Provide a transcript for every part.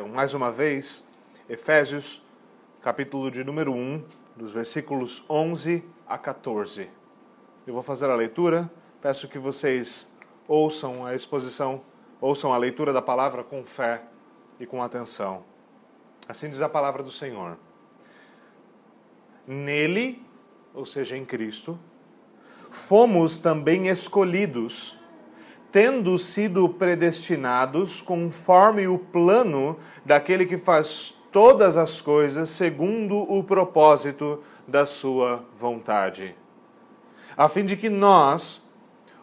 Então, mais uma vez, Efésios, capítulo de número 1, dos versículos 11 a 14. Eu vou fazer a leitura, peço que vocês ouçam a exposição, ouçam a leitura da palavra com fé e com atenção. Assim diz a palavra do Senhor. Nele, ou seja, em Cristo, fomos também escolhidos, tendo sido predestinados conforme o plano daquele que faz todas as coisas segundo o propósito da sua vontade, a fim de que nós,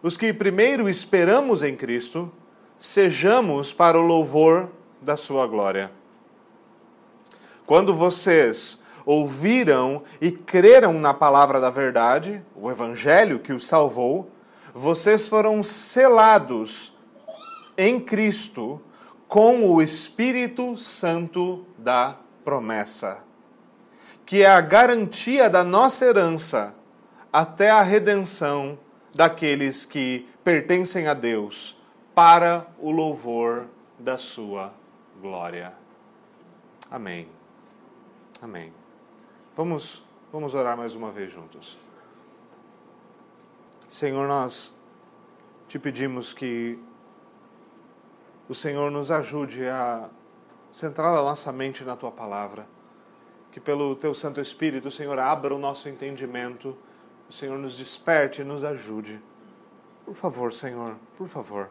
os que primeiro esperamos em Cristo, sejamos para o louvor da sua glória. Quando vocês ouviram e creram na palavra da verdade, o evangelho que os salvou, vocês foram selados em Cristo com o Espírito Santo da promessa, que é a garantia da nossa herança até a redenção daqueles que pertencem a Deus, para o louvor da sua glória. Amém. Amém. Vamos, vamos orar mais uma vez juntos. Senhor, nós te pedimos que o Senhor nos ajude a centrar a nossa mente na tua palavra. Que pelo teu Santo Espírito, o Senhor, abra o nosso entendimento, o Senhor nos desperte e nos ajude. Por favor, Senhor, por favor.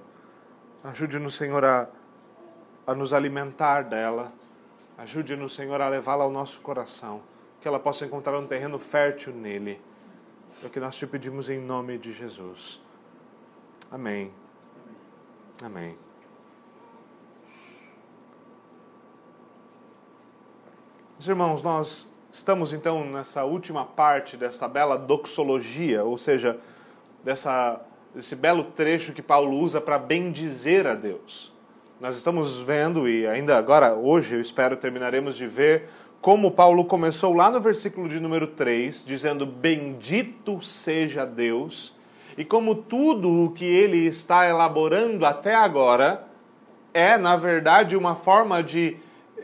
Ajude-nos, Senhor, a, a nos alimentar dela. Ajude-nos, Senhor, a levá-la ao nosso coração que ela possa encontrar um terreno fértil nele. É o que nós te pedimos em nome de Jesus. Amém. Amém. Meus irmãos, nós estamos então nessa última parte dessa bela doxologia, ou seja, dessa, desse belo trecho que Paulo usa para bendizer a Deus. Nós estamos vendo, e ainda agora, hoje, eu espero, terminaremos de ver como Paulo começou lá no versículo de número 3, dizendo: Bendito seja Deus, e como tudo o que ele está elaborando até agora é, na verdade, uma forma de,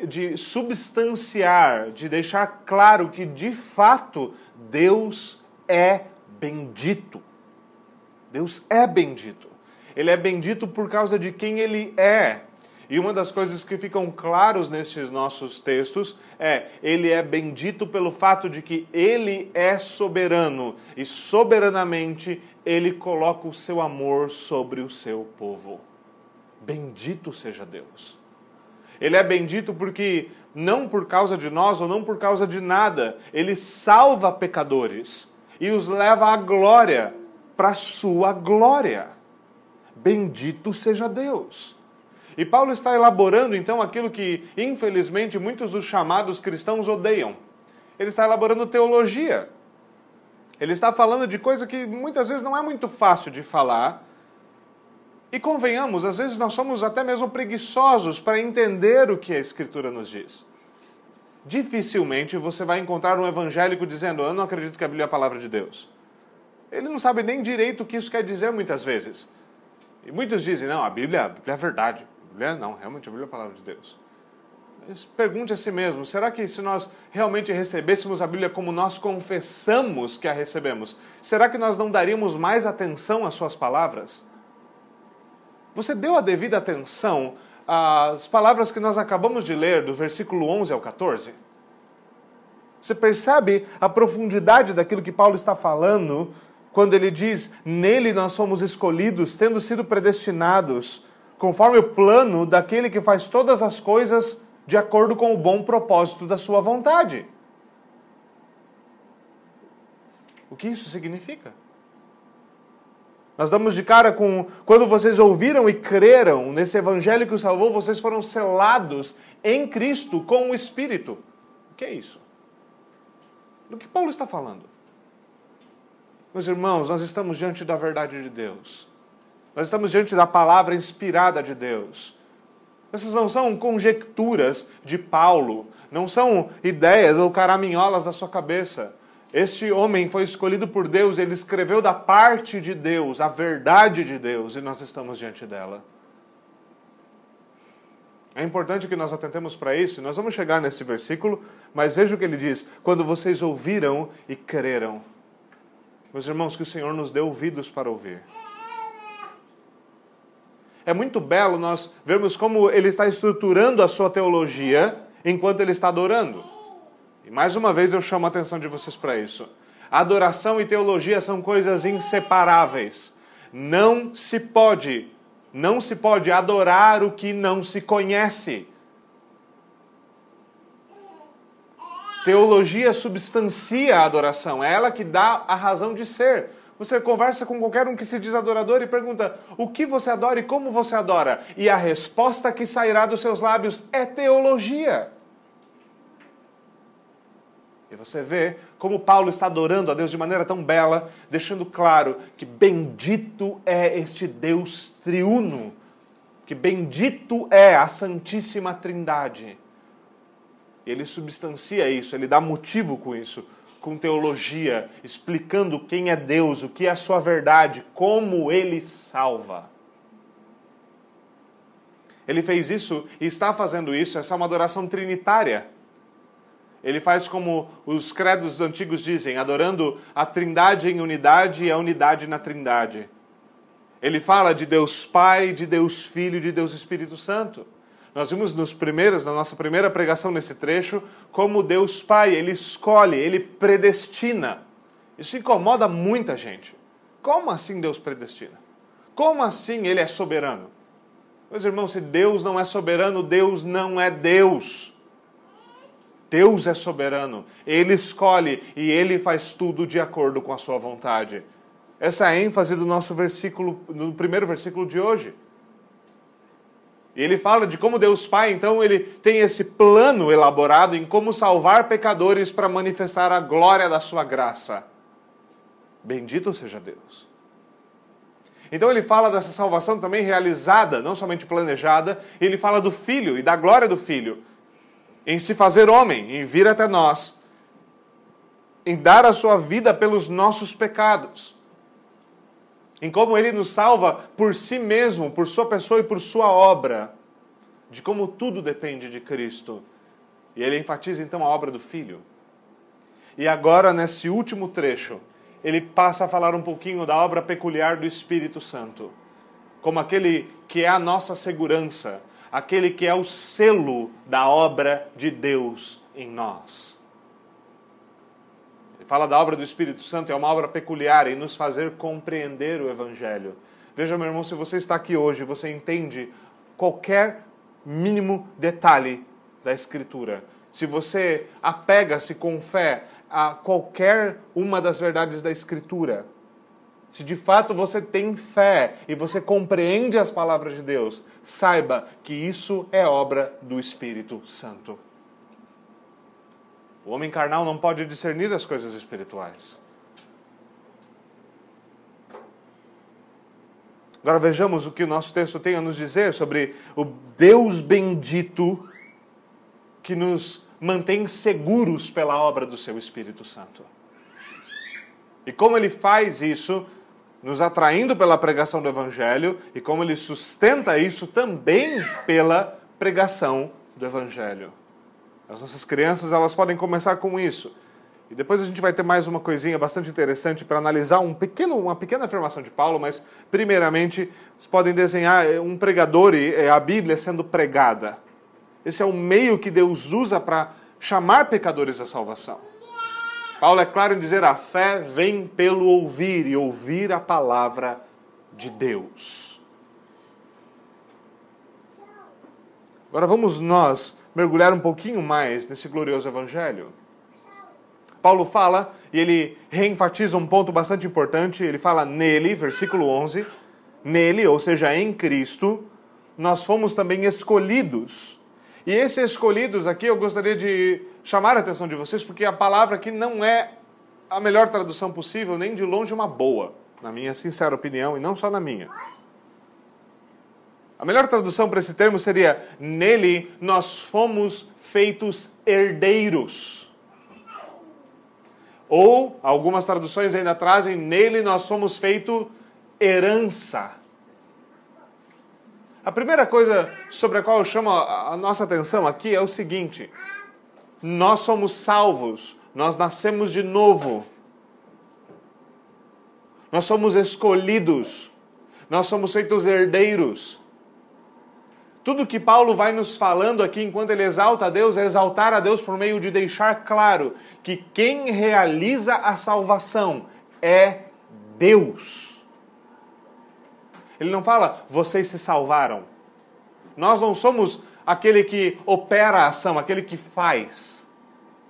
de substanciar, de deixar claro que, de fato, Deus é bendito. Deus é bendito. Ele é bendito por causa de quem ele é. E uma das coisas que ficam claros nesses nossos textos é: ele é bendito pelo fato de que ele é soberano e soberanamente ele coloca o seu amor sobre o seu povo. Bendito seja Deus. Ele é bendito porque não por causa de nós ou não por causa de nada, ele salva pecadores e os leva à glória, para a sua glória. Bendito seja Deus. E Paulo está elaborando então aquilo que, infelizmente, muitos dos chamados cristãos odeiam. Ele está elaborando teologia. Ele está falando de coisa que muitas vezes não é muito fácil de falar. E convenhamos, às vezes nós somos até mesmo preguiçosos para entender o que a Escritura nos diz. Dificilmente você vai encontrar um evangélico dizendo: Eu não acredito que a Bíblia é a palavra de Deus. Ele não sabe nem direito o que isso quer dizer muitas vezes. E muitos dizem: Não, a Bíblia, a Bíblia é a verdade. Bíblia não, realmente a Bíblia é a palavra de Deus. Pergunte a si mesmo: será que se nós realmente recebêssemos a Bíblia como nós confessamos que a recebemos, será que nós não daríamos mais atenção às suas palavras? Você deu a devida atenção às palavras que nós acabamos de ler, do versículo 11 ao 14? Você percebe a profundidade daquilo que Paulo está falando quando ele diz: Nele nós somos escolhidos, tendo sido predestinados conforme o plano daquele que faz todas as coisas de acordo com o bom propósito da sua vontade. O que isso significa? Nós damos de cara com quando vocês ouviram e creram nesse evangelho que o salvou, vocês foram selados em Cristo com o Espírito. O que é isso? Do que Paulo está falando? Meus irmãos, nós estamos diante da verdade de Deus. Nós estamos diante da palavra inspirada de Deus. Essas não são conjecturas de Paulo, não são ideias ou caraminholas da sua cabeça. Este homem foi escolhido por Deus, ele escreveu da parte de Deus, a verdade de Deus, e nós estamos diante dela. É importante que nós atentemos para isso, nós vamos chegar nesse versículo, mas veja o que ele diz: quando vocês ouviram e creram. Meus irmãos, que o Senhor nos dê ouvidos para ouvir. É muito belo nós vermos como ele está estruturando a sua teologia enquanto ele está adorando. E mais uma vez eu chamo a atenção de vocês para isso. Adoração e teologia são coisas inseparáveis. Não se pode, não se pode adorar o que não se conhece. Teologia substancia a adoração, é ela que dá a razão de ser. Você conversa com qualquer um que se diz adorador e pergunta o que você adora e como você adora. E a resposta que sairá dos seus lábios é teologia. E você vê como Paulo está adorando a Deus de maneira tão bela, deixando claro que bendito é este Deus triuno, que bendito é a Santíssima Trindade. Ele substancia isso, ele dá motivo com isso com teologia, explicando quem é Deus, o que é a sua verdade, como ele salva. Ele fez isso e está fazendo isso, essa é uma adoração trinitária. Ele faz como os credos antigos dizem, adorando a Trindade em unidade e a unidade na Trindade. Ele fala de Deus Pai, de Deus Filho, de Deus Espírito Santo. Nós vimos nos primeiros, na nossa primeira pregação nesse trecho, como Deus Pai, ele escolhe, ele predestina. Isso incomoda muita gente. Como assim Deus predestina? Como assim ele é soberano? Meus irmãos, se Deus não é soberano, Deus não é Deus. Deus é soberano. Ele escolhe e ele faz tudo de acordo com a sua vontade. Essa é a ênfase do nosso versículo, no primeiro versículo de hoje. E ele fala de como Deus Pai, então, ele tem esse plano elaborado em como salvar pecadores para manifestar a glória da sua graça. Bendito seja Deus. Então ele fala dessa salvação também realizada, não somente planejada, ele fala do Filho e da glória do Filho, em se fazer homem, em vir até nós, em dar a sua vida pelos nossos pecados em como ele nos salva por si mesmo, por sua pessoa e por sua obra, de como tudo depende de Cristo. E ele enfatiza então a obra do Filho. E agora, nesse último trecho, ele passa a falar um pouquinho da obra peculiar do Espírito Santo, como aquele que é a nossa segurança, aquele que é o selo da obra de Deus em nós fala da obra do Espírito Santo, é uma obra peculiar em nos fazer compreender o Evangelho. Veja, meu irmão, se você está aqui hoje, você entende qualquer mínimo detalhe da Escritura. Se você apega-se com fé a qualquer uma das verdades da Escritura, se de fato você tem fé e você compreende as palavras de Deus, saiba que isso é obra do Espírito Santo. O homem carnal não pode discernir as coisas espirituais. Agora vejamos o que o nosso texto tem a nos dizer sobre o Deus bendito que nos mantém seguros pela obra do seu Espírito Santo. E como ele faz isso, nos atraindo pela pregação do Evangelho, e como ele sustenta isso também pela pregação do Evangelho. As nossas crianças elas podem começar com isso. E depois a gente vai ter mais uma coisinha bastante interessante para analisar um pequeno, uma pequena afirmação de Paulo, mas primeiramente vocês podem desenhar eh, um pregador e eh, a Bíblia sendo pregada. Esse é o meio que Deus usa para chamar pecadores à salvação. Paulo é claro em dizer: a fé vem pelo ouvir e ouvir a palavra de Deus. Agora vamos nós mergulhar um pouquinho mais nesse glorioso evangelho. Paulo fala, e ele reenfatiza um ponto bastante importante, ele fala nele, versículo 11, nele, ou seja, em Cristo, nós fomos também escolhidos. E esses escolhidos aqui eu gostaria de chamar a atenção de vocês, porque a palavra aqui não é a melhor tradução possível, nem de longe uma boa, na minha sincera opinião, e não só na minha. A melhor tradução para esse termo seria: nele nós fomos feitos herdeiros. Ou, algumas traduções ainda trazem: nele nós fomos feitos herança. A primeira coisa sobre a qual eu chamo a nossa atenção aqui é o seguinte: nós somos salvos, nós nascemos de novo, nós somos escolhidos, nós somos feitos herdeiros. Tudo que Paulo vai nos falando aqui enquanto ele exalta a Deus é exaltar a Deus por meio de deixar claro que quem realiza a salvação é Deus. Ele não fala, vocês se salvaram. Nós não somos aquele que opera a ação, aquele que faz.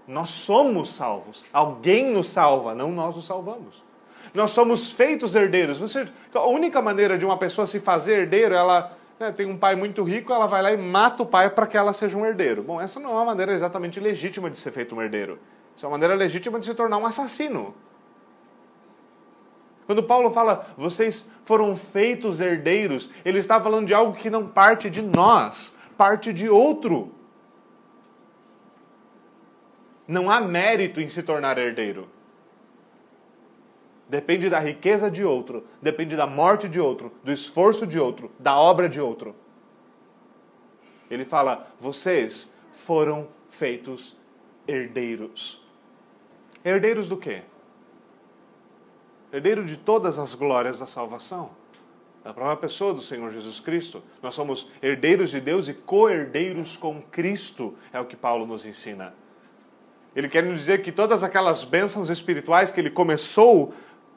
Nós somos salvos. Alguém nos salva, não nós nos salvamos. Nós somos feitos herdeiros. A única maneira de uma pessoa se fazer herdeiro, ela né, tem um pai muito rico, ela vai lá e mata o pai para que ela seja um herdeiro. Bom, essa não é uma maneira exatamente legítima de ser feito um herdeiro. Isso é uma maneira legítima de se tornar um assassino. Quando Paulo fala, vocês foram feitos herdeiros, ele está falando de algo que não parte de nós, parte de outro. Não há mérito em se tornar herdeiro depende da riqueza de outro, depende da morte de outro, do esforço de outro, da obra de outro. Ele fala: vocês foram feitos herdeiros. Herdeiros do quê? Herdeiro de todas as glórias da salvação. Da própria pessoa do Senhor Jesus Cristo. Nós somos herdeiros de Deus e co-herdeiros com Cristo, é o que Paulo nos ensina. Ele quer nos dizer que todas aquelas bênçãos espirituais que ele começou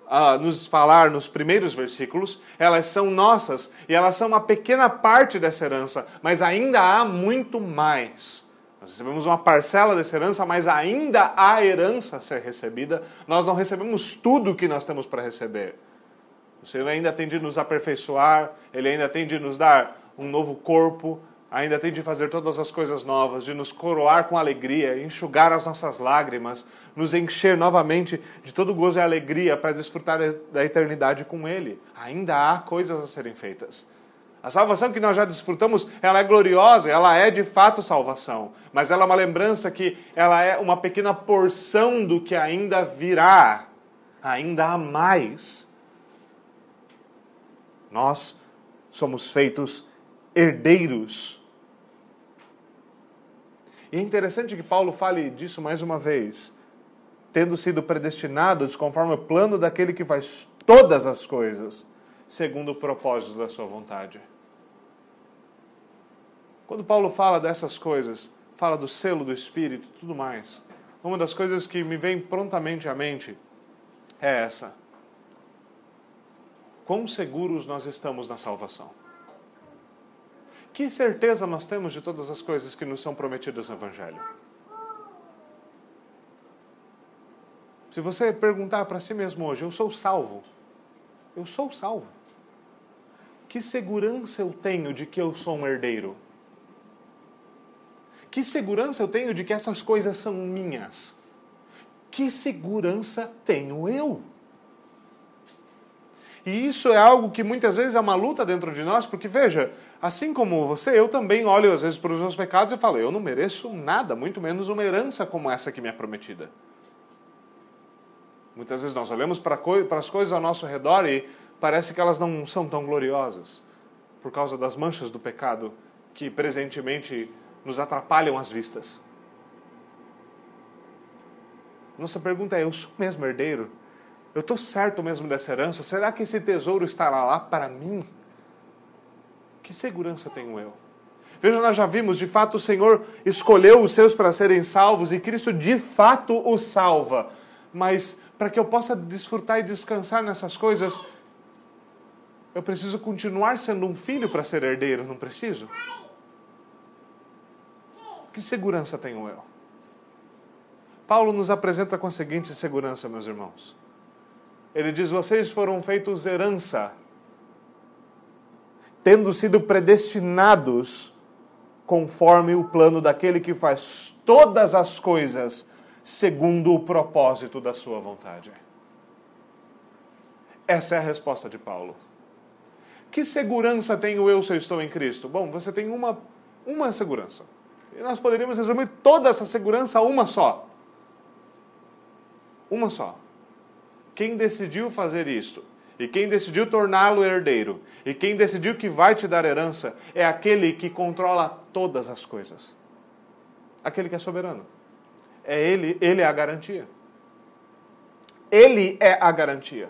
a nos falar nos primeiros versículos, elas são nossas e elas são uma pequena parte dessa herança, mas ainda há muito mais. Nós recebemos uma parcela dessa herança, mas ainda há herança a ser recebida. Nós não recebemos tudo o que nós temos para receber. O Senhor ainda tem de nos aperfeiçoar, Ele ainda tem de nos dar um novo corpo, ainda tem de fazer todas as coisas novas, de nos coroar com alegria, enxugar as nossas lágrimas, nos encher novamente de todo gozo e alegria para desfrutar da eternidade com Ele. Ainda há coisas a serem feitas. A salvação que nós já desfrutamos, ela é gloriosa, ela é de fato salvação, mas ela é uma lembrança que ela é uma pequena porção do que ainda virá. Ainda há mais. Nós somos feitos herdeiros. E é interessante que Paulo fale disso mais uma vez tendo sido predestinados conforme o plano daquele que faz todas as coisas, segundo o propósito da sua vontade. Quando Paulo fala dessas coisas, fala do selo do Espírito tudo mais, uma das coisas que me vem prontamente à mente é essa. Quão seguros nós estamos na salvação? Que certeza nós temos de todas as coisas que nos são prometidas no Evangelho? Se você perguntar para si mesmo hoje, eu sou salvo? Eu sou salvo. Que segurança eu tenho de que eu sou um herdeiro? Que segurança eu tenho de que essas coisas são minhas? Que segurança tenho eu? E isso é algo que muitas vezes é uma luta dentro de nós, porque veja, assim como você, eu também olho às vezes para os meus pecados e falo, eu não mereço nada, muito menos uma herança como essa que me é prometida. Muitas vezes nós olhamos para, para as coisas ao nosso redor e parece que elas não são tão gloriosas por causa das manchas do pecado que presentemente nos atrapalham as vistas. Nossa pergunta é: eu sou mesmo herdeiro? Eu estou certo mesmo dessa herança? Será que esse tesouro estará lá para mim? Que segurança tenho eu? Veja, nós já vimos, de fato o Senhor escolheu os seus para serem salvos e Cristo de fato os salva. Mas para que eu possa desfrutar e descansar nessas coisas, eu preciso continuar sendo um filho para ser herdeiro, não preciso? Que segurança tenho eu? Paulo nos apresenta com a seguinte segurança, meus irmãos. Ele diz: Vocês foram feitos herança, tendo sido predestinados conforme o plano daquele que faz todas as coisas segundo o propósito da sua vontade. Essa é a resposta de Paulo. Que segurança tenho eu se eu estou em Cristo? Bom, você tem uma, uma segurança. E nós poderíamos resumir toda essa segurança a uma só. Uma só. Quem decidiu fazer isto E quem decidiu torná-lo herdeiro, e quem decidiu que vai te dar herança, é aquele que controla todas as coisas. Aquele que é soberano. É ele, ele é a garantia. Ele é a garantia.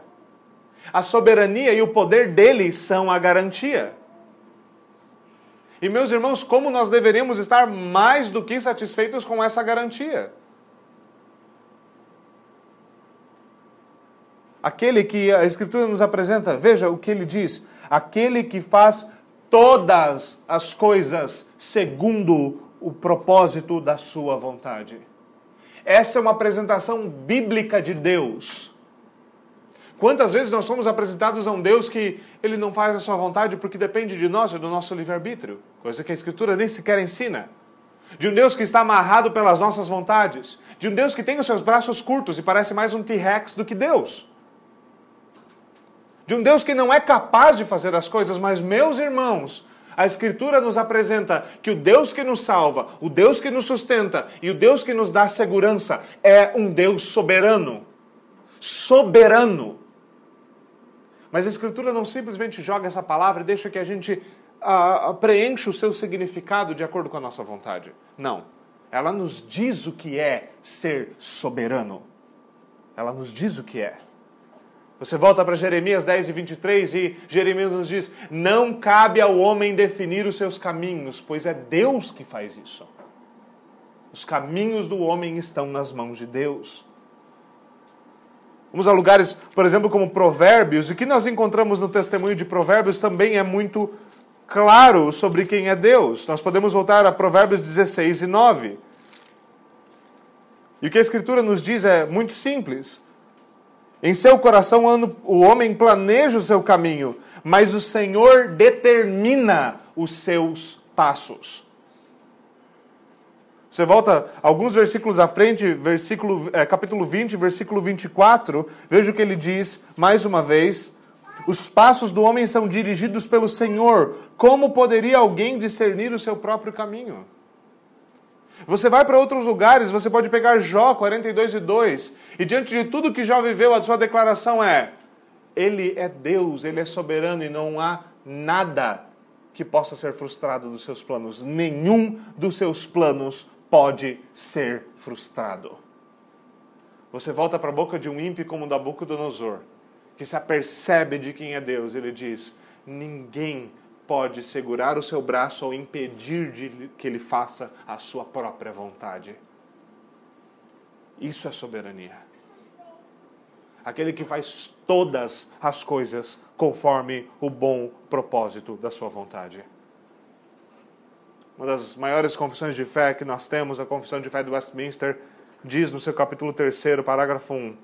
A soberania e o poder dele são a garantia. E meus irmãos, como nós deveríamos estar mais do que satisfeitos com essa garantia? Aquele que a Escritura nos apresenta, veja o que ele diz: aquele que faz todas as coisas segundo o propósito da sua vontade. Essa é uma apresentação bíblica de Deus. Quantas vezes nós somos apresentados a um Deus que ele não faz a sua vontade porque depende de nós e do nosso livre-arbítrio, coisa que a Escritura nem sequer ensina. De um Deus que está amarrado pelas nossas vontades, de um Deus que tem os seus braços curtos e parece mais um T-Rex do que Deus. De um Deus que não é capaz de fazer as coisas, mas, meus irmãos, a Escritura nos apresenta que o Deus que nos salva, o Deus que nos sustenta e o Deus que nos dá segurança é um Deus soberano. Soberano. Mas a Escritura não simplesmente joga essa palavra e deixa que a gente uh, preencha o seu significado de acordo com a nossa vontade. Não. Ela nos diz o que é ser soberano. Ela nos diz o que é. Você volta para Jeremias 10 e 23 e Jeremias nos diz: Não cabe ao homem definir os seus caminhos, pois é Deus que faz isso. Os caminhos do homem estão nas mãos de Deus. Vamos a lugares, por exemplo, como Provérbios, e o que nós encontramos no testemunho de Provérbios também é muito claro sobre quem é Deus. Nós podemos voltar a Provérbios 16 e 9. E o que a Escritura nos diz é muito simples. Em seu coração o homem planeja o seu caminho, mas o Senhor determina os seus passos. Você volta alguns versículos à frente, versículo, é, capítulo 20, versículo 24, veja o que ele diz mais uma vez. Os passos do homem são dirigidos pelo Senhor. Como poderia alguém discernir o seu próprio caminho? Você vai para outros lugares, você pode pegar Jó 42 e 2, e diante de tudo que Jó viveu, a sua declaração é: Ele é Deus, Ele é soberano e não há nada que possa ser frustrado dos seus planos. Nenhum dos seus planos pode ser frustrado. Você volta para a boca de um ímpio como Nabucodonosor, que se apercebe de quem é Deus. Ele diz: ninguém pode segurar o seu braço ou impedir que ele faça a sua própria vontade. Isso é soberania. Aquele que faz todas as coisas conforme o bom propósito da sua vontade. Uma das maiores confissões de fé que nós temos, a Confissão de Fé do Westminster, diz no seu capítulo 3, parágrafo 1: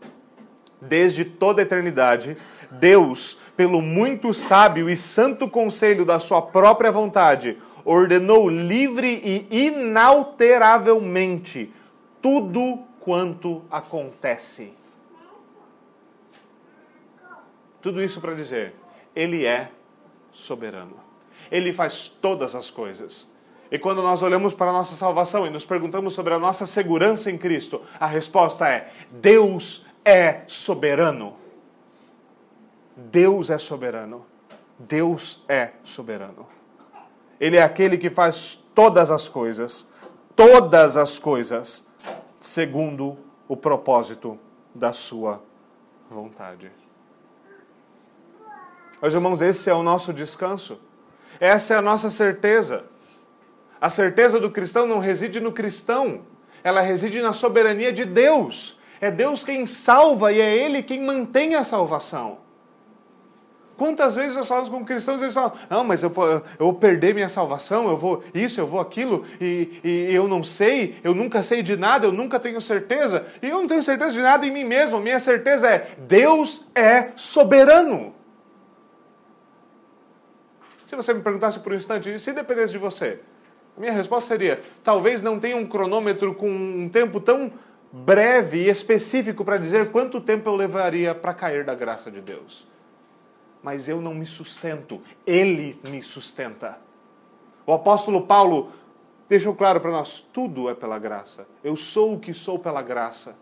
Desde toda a eternidade, Deus, pelo muito sábio e santo conselho da sua própria vontade, ordenou livre e inalteravelmente tudo quanto acontece. Tudo isso para dizer, Ele é soberano. Ele faz todas as coisas. E quando nós olhamos para a nossa salvação e nos perguntamos sobre a nossa segurança em Cristo, a resposta é: Deus é soberano. Deus é soberano. Deus é soberano. Ele é aquele que faz todas as coisas, todas as coisas, segundo o propósito da sua vontade. Meus irmãos, esse é o nosso descanso. Essa é a nossa certeza. A certeza do cristão não reside no cristão, ela reside na soberania de Deus. É Deus quem salva e é Ele quem mantém a salvação. Quantas vezes nós falamos com cristãos e eles falam: Não, mas eu, eu vou perder minha salvação, eu vou isso, eu vou aquilo, e, e eu não sei, eu nunca sei de nada, eu nunca tenho certeza, e eu não tenho certeza de nada em mim mesmo. Minha certeza é: Deus é soberano. Se você me perguntasse por um instante, se dependesse de você, minha resposta seria: talvez não tenha um cronômetro com um tempo tão breve e específico para dizer quanto tempo eu levaria para cair da graça de Deus. Mas eu não me sustento, Ele me sustenta. O apóstolo Paulo deixou claro para nós: tudo é pela graça. Eu sou o que sou pela graça.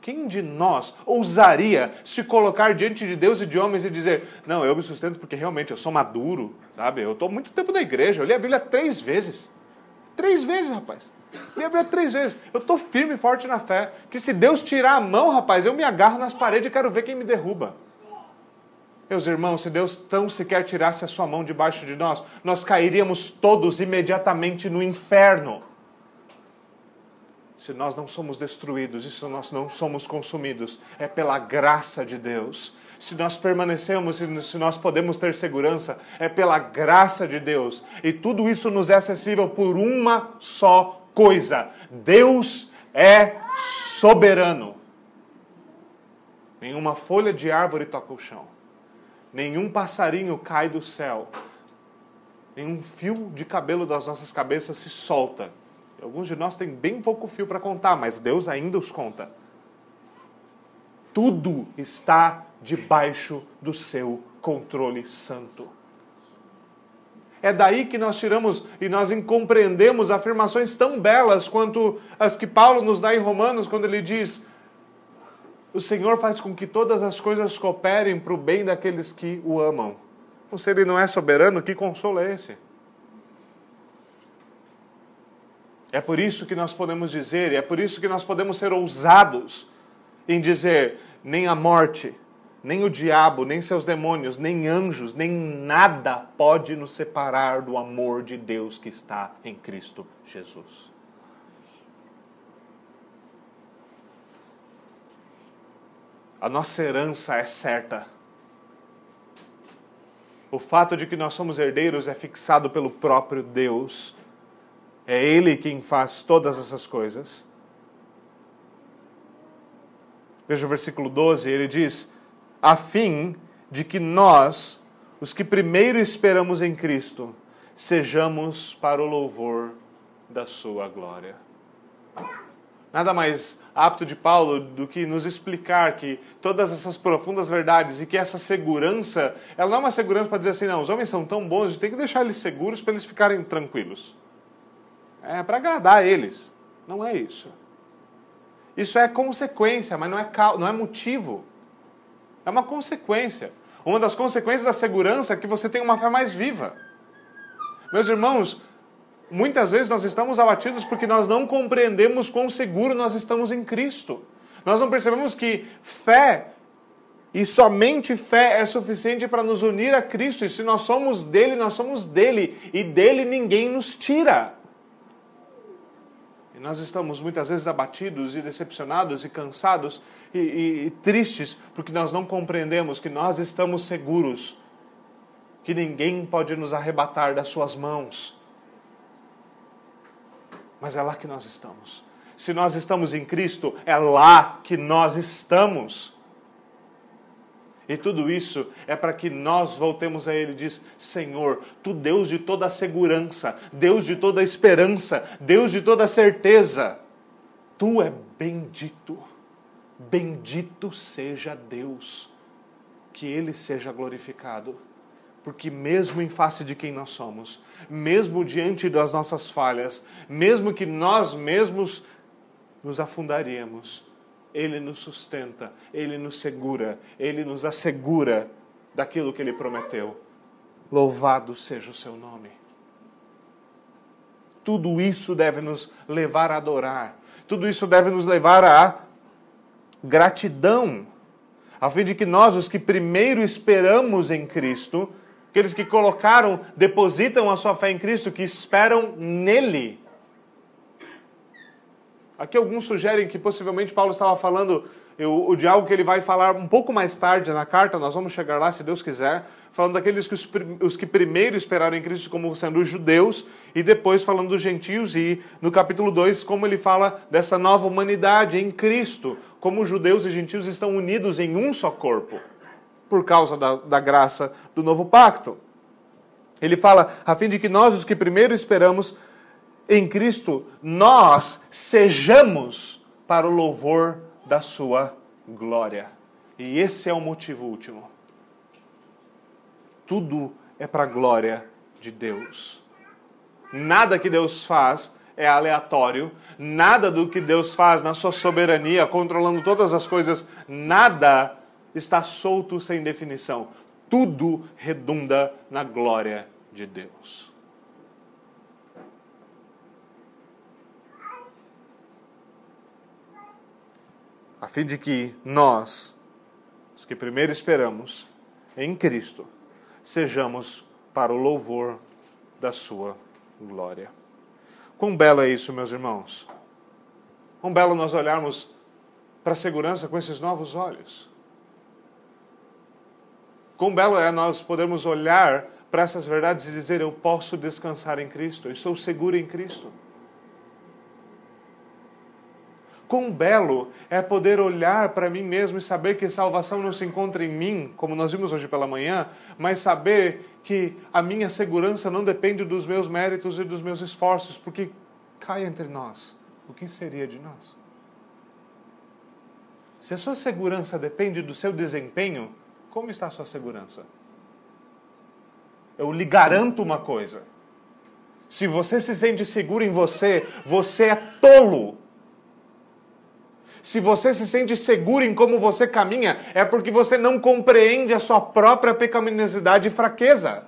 Quem de nós ousaria se colocar diante de Deus e de homens e dizer: Não, eu me sustento porque realmente eu sou maduro, sabe? Eu estou muito tempo na igreja, eu li a Bíblia três vezes. Três vezes, rapaz. Li a Bíblia três vezes. Eu estou firme e forte na fé. Que se Deus tirar a mão, rapaz, eu me agarro nas paredes e quero ver quem me derruba. Meus irmãos, se Deus tão sequer tirasse a sua mão debaixo de nós, nós cairíamos todos imediatamente no inferno. Se nós não somos destruídos e se nós não somos consumidos, é pela graça de Deus. Se nós permanecemos e se nós podemos ter segurança, é pela graça de Deus. E tudo isso nos é acessível por uma só coisa: Deus é soberano. Nenhuma folha de árvore toca o chão nenhum passarinho cai do céu, nenhum fio de cabelo das nossas cabeças se solta. Alguns de nós têm bem pouco fio para contar, mas Deus ainda os conta. Tudo está debaixo do seu controle santo. É daí que nós tiramos e nós compreendemos afirmações tão belas quanto as que Paulo nos dá em Romanos, quando ele diz: o Senhor faz com que todas as coisas cooperem para o bem daqueles que o amam. Então, se ele não é soberano, que consolo é esse? É por isso que nós podemos dizer, e é por isso que nós podemos ser ousados em dizer: nem a morte, nem o diabo, nem seus demônios, nem anjos, nem nada pode nos separar do amor de Deus que está em Cristo Jesus. A nossa herança é certa. O fato de que nós somos herdeiros é fixado pelo próprio Deus. É Ele quem faz todas essas coisas. Veja o versículo 12, ele diz: a fim de que nós, os que primeiro esperamos em Cristo, sejamos para o louvor da Sua glória nada mais apto de Paulo do que nos explicar que todas essas profundas verdades e que essa segurança, ela não é uma segurança para dizer assim, não, os homens são tão bons, a gente tem que deixar eles seguros para eles ficarem tranquilos. É para agradar eles. Não é isso. Isso é consequência, mas não é, não é motivo. É uma consequência. Uma das consequências da segurança é que você tem uma fé mais viva. Meus irmãos, Muitas vezes nós estamos abatidos porque nós não compreendemos quão seguro nós estamos em Cristo. Nós não percebemos que fé e somente fé é suficiente para nos unir a Cristo. E se nós somos dele, nós somos dele. E dele ninguém nos tira. E nós estamos muitas vezes abatidos e decepcionados e cansados e, e, e tristes porque nós não compreendemos que nós estamos seguros, que ninguém pode nos arrebatar das suas mãos mas é lá que nós estamos. Se nós estamos em Cristo, é lá que nós estamos. E tudo isso é para que nós voltemos a Ele e diz: Senhor, Tu Deus de toda a segurança, Deus de toda a esperança, Deus de toda a certeza, Tu é bendito. Bendito seja Deus, que Ele seja glorificado porque mesmo em face de quem nós somos, mesmo diante das nossas falhas, mesmo que nós mesmos nos afundaríamos, Ele nos sustenta, Ele nos segura, Ele nos assegura daquilo que Ele prometeu. Louvado seja o seu nome. Tudo isso deve nos levar a adorar, tudo isso deve nos levar a gratidão, a fim de que nós, os que primeiro esperamos em Cristo, aqueles que colocaram, depositam a sua fé em Cristo, que esperam nele. Aqui alguns sugerem que possivelmente Paulo estava falando eu, de algo que ele vai falar um pouco mais tarde na carta, nós vamos chegar lá se Deus quiser, falando daqueles que os, os que primeiro esperaram em Cristo como sendo os judeus, e depois falando dos gentios, e no capítulo 2, como ele fala dessa nova humanidade em Cristo, como judeus e gentios estão unidos em um só corpo por causa da, da graça do novo pacto. Ele fala, a fim de que nós, os que primeiro esperamos em Cristo, nós sejamos para o louvor da sua glória. E esse é o motivo último. Tudo é para a glória de Deus. Nada que Deus faz é aleatório, nada do que Deus faz na sua soberania, controlando todas as coisas, nada está solto sem definição. Tudo redunda na glória de Deus. A fim de que nós, os que primeiro esperamos em Cristo, sejamos para o louvor da Sua glória. Quão belo é isso, meus irmãos? Quão belo nós olharmos para a segurança com esses novos olhos. Quão belo é nós podermos olhar para essas verdades e dizer: Eu posso descansar em Cristo, eu estou seguro em Cristo. Quão belo é poder olhar para mim mesmo e saber que salvação não se encontra em mim, como nós vimos hoje pela manhã, mas saber que a minha segurança não depende dos meus méritos e dos meus esforços, porque cai entre nós. O que seria de nós? Se a sua segurança depende do seu desempenho, como está a sua segurança? Eu lhe garanto uma coisa. Se você se sente seguro em você, você é tolo se você se sente seguro em como você caminha, é porque você não compreende a sua própria pecaminosidade e fraqueza.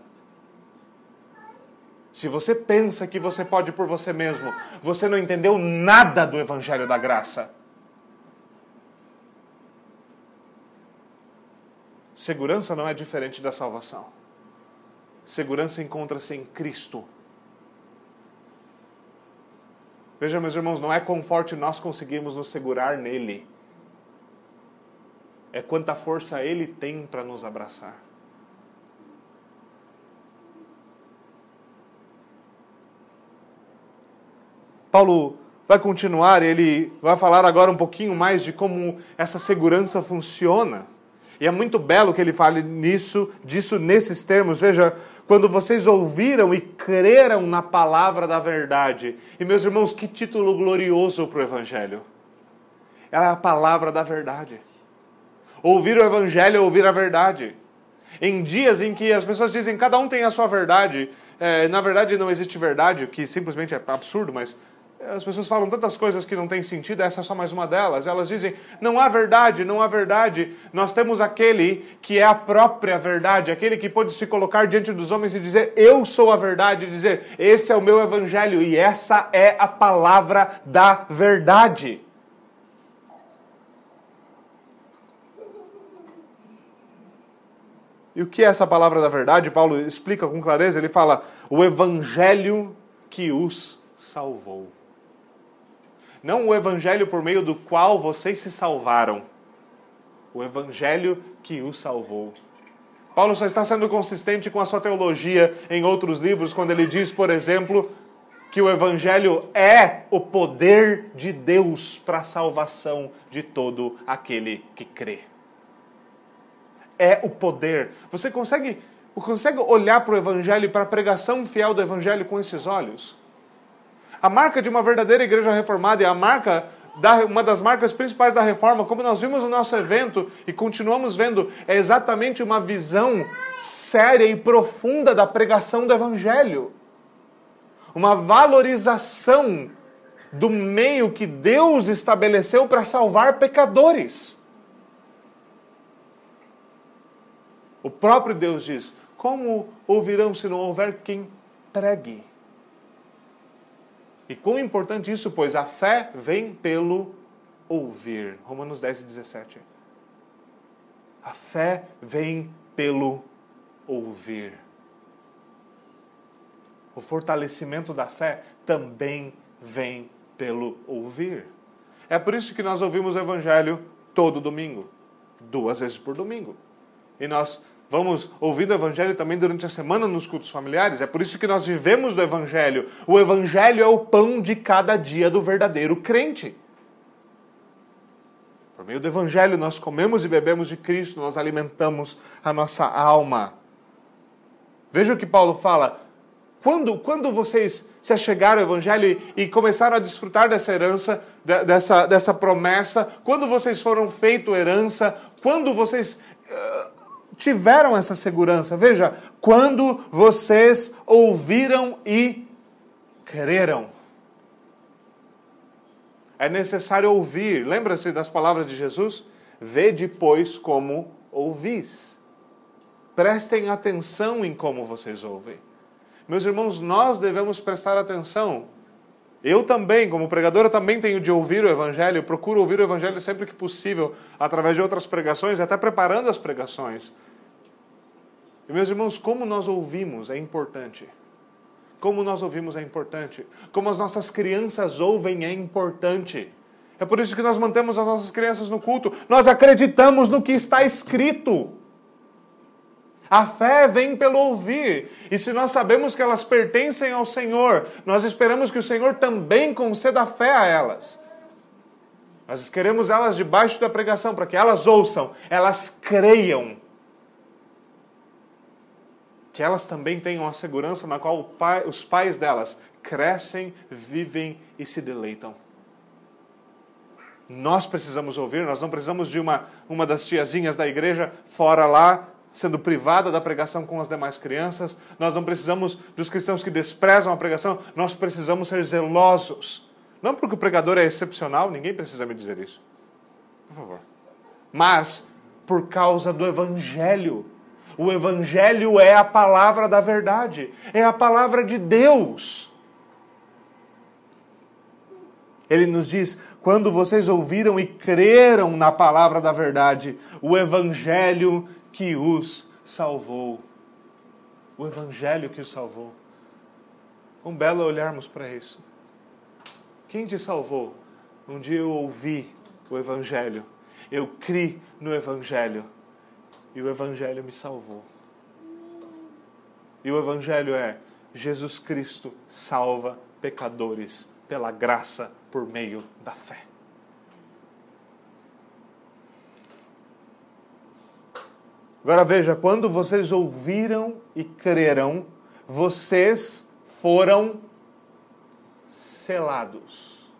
Se você pensa que você pode por você mesmo, você não entendeu nada do Evangelho da Graça. Segurança não é diferente da salvação. Segurança encontra-se em Cristo. Veja, meus irmãos, não é conforto nós conseguimos nos segurar nele. É quanta força ele tem para nos abraçar. Paulo vai continuar, ele vai falar agora um pouquinho mais de como essa segurança funciona. E é muito belo que ele fale nisso, disso nesses termos. Veja, quando vocês ouviram e creram na palavra da verdade. E meus irmãos, que título glorioso para o Evangelho! Ela é a palavra da verdade. Ouvir o Evangelho é ouvir a verdade. Em dias em que as pessoas dizem cada um tem a sua verdade, é, na verdade não existe verdade, que simplesmente é absurdo, mas as pessoas falam tantas coisas que não têm sentido, essa é só mais uma delas. Elas dizem: não há verdade, não há verdade. Nós temos aquele que é a própria verdade, aquele que pode se colocar diante dos homens e dizer: eu sou a verdade, e dizer: esse é o meu evangelho e essa é a palavra da verdade. E o que é essa palavra da verdade? Paulo explica com clareza, ele fala: o evangelho que os salvou não o evangelho por meio do qual vocês se salvaram, o evangelho que os salvou. Paulo só está sendo consistente com a sua teologia em outros livros, quando ele diz, por exemplo, que o Evangelho é o poder de Deus para a salvação de todo aquele que crê. É o poder. Você consegue, consegue olhar para o Evangelho para a pregação fiel do Evangelho com esses olhos? A marca de uma verdadeira igreja reformada e a marca da, uma das marcas principais da reforma, como nós vimos no nosso evento e continuamos vendo, é exatamente uma visão séria e profunda da pregação do Evangelho. Uma valorização do meio que Deus estabeleceu para salvar pecadores. O próprio Deus diz: Como ouvirão se não houver quem pregue? E quão importante isso, pois a fé vem pelo ouvir. Romanos 10 e 17. A fé vem pelo ouvir. O fortalecimento da fé também vem pelo ouvir. É por isso que nós ouvimos o Evangelho todo domingo, duas vezes por domingo. E nós Vamos ouvir o Evangelho também durante a semana nos cultos familiares. É por isso que nós vivemos do Evangelho. O Evangelho é o pão de cada dia do verdadeiro crente. Por meio do Evangelho, nós comemos e bebemos de Cristo, nós alimentamos a nossa alma. Veja o que Paulo fala. Quando, quando vocês se achegaram ao Evangelho e, e começaram a desfrutar dessa herança, dessa, dessa promessa, quando vocês foram feito herança, quando vocês uh, tiveram essa segurança. Veja, quando vocês ouviram e creram. É necessário ouvir. Lembra-se das palavras de Jesus? Vê depois como ouvis. Prestem atenção em como vocês ouvem. Meus irmãos, nós devemos prestar atenção. Eu também, como pregador, eu também tenho de ouvir o Evangelho. Eu procuro ouvir o Evangelho sempre que possível, através de outras pregações, até preparando as pregações. E, meus irmãos, como nós ouvimos é importante. Como nós ouvimos é importante. Como as nossas crianças ouvem é importante. É por isso que nós mantemos as nossas crianças no culto. Nós acreditamos no que está escrito. A fé vem pelo ouvir. E se nós sabemos que elas pertencem ao Senhor, nós esperamos que o Senhor também conceda fé a elas. Nós queremos elas debaixo da pregação para que elas ouçam, elas creiam. Que elas também tenham a segurança na qual pai, os pais delas crescem, vivem e se deleitam. Nós precisamos ouvir, nós não precisamos de uma, uma das tiazinhas da igreja fora lá sendo privada da pregação com as demais crianças. Nós não precisamos dos cristãos que desprezam a pregação, nós precisamos ser zelosos. Não porque o pregador é excepcional, ninguém precisa me dizer isso. Por favor. Mas por causa do evangelho. O evangelho é a palavra da verdade, é a palavra de Deus. Ele nos diz: quando vocês ouviram e creram na palavra da verdade, o evangelho que os salvou. O Evangelho que os salvou. Um belo olharmos para isso. Quem te salvou? Um dia eu ouvi o Evangelho, eu criei no Evangelho e o Evangelho me salvou. E o Evangelho é: Jesus Cristo salva pecadores pela graça por meio da fé. Agora veja, quando vocês ouviram e creram, vocês foram selados.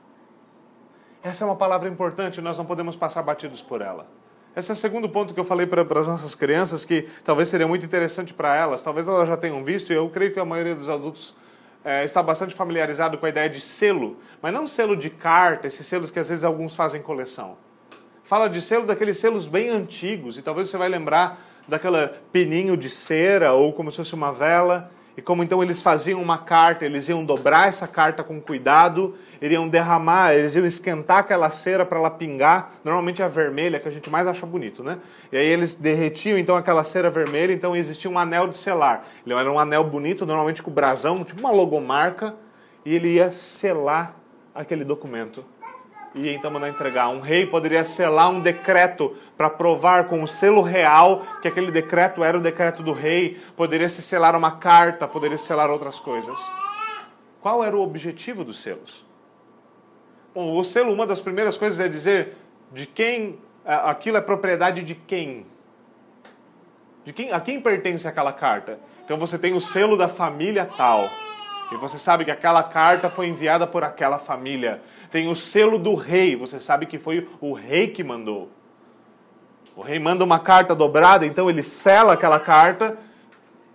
Essa é uma palavra importante, nós não podemos passar batidos por ela. Esse é o segundo ponto que eu falei para, as nossas crianças, que talvez seria muito interessante para elas, talvez elas já tenham visto, e eu creio que a maioria dos adultos é, está bastante familiarizado com a ideia de selo, mas não selo de carta, esses selos que às vezes alguns fazem coleção. Fala de selo daqueles selos bem antigos, e talvez você vai lembrar daquela pininho de cera ou como se fosse uma vela. E como então eles faziam uma carta, eles iam dobrar essa carta com cuidado, iriam derramar, eles iam esquentar aquela cera para ela pingar. Normalmente é a vermelha, que a gente mais acha bonito, né? E aí eles derretiam então aquela cera vermelha, então existia um anel de selar. Ele era um anel bonito, normalmente com brasão, tipo uma logomarca, e ele ia selar aquele documento e então mandar entregar. Um rei poderia selar um decreto para provar com o selo real que aquele decreto era o decreto do rei. Poderia se selar uma carta, poderia selar outras coisas. Qual era o objetivo dos selos? Bom, o selo, uma das primeiras coisas é dizer de quem aquilo é propriedade de quem. De quem a quem pertence aquela carta? Então você tem o selo da família tal. E você sabe que aquela carta foi enviada por aquela família. Tem o selo do rei, você sabe que foi o rei que mandou. O rei manda uma carta dobrada, então ele sela aquela carta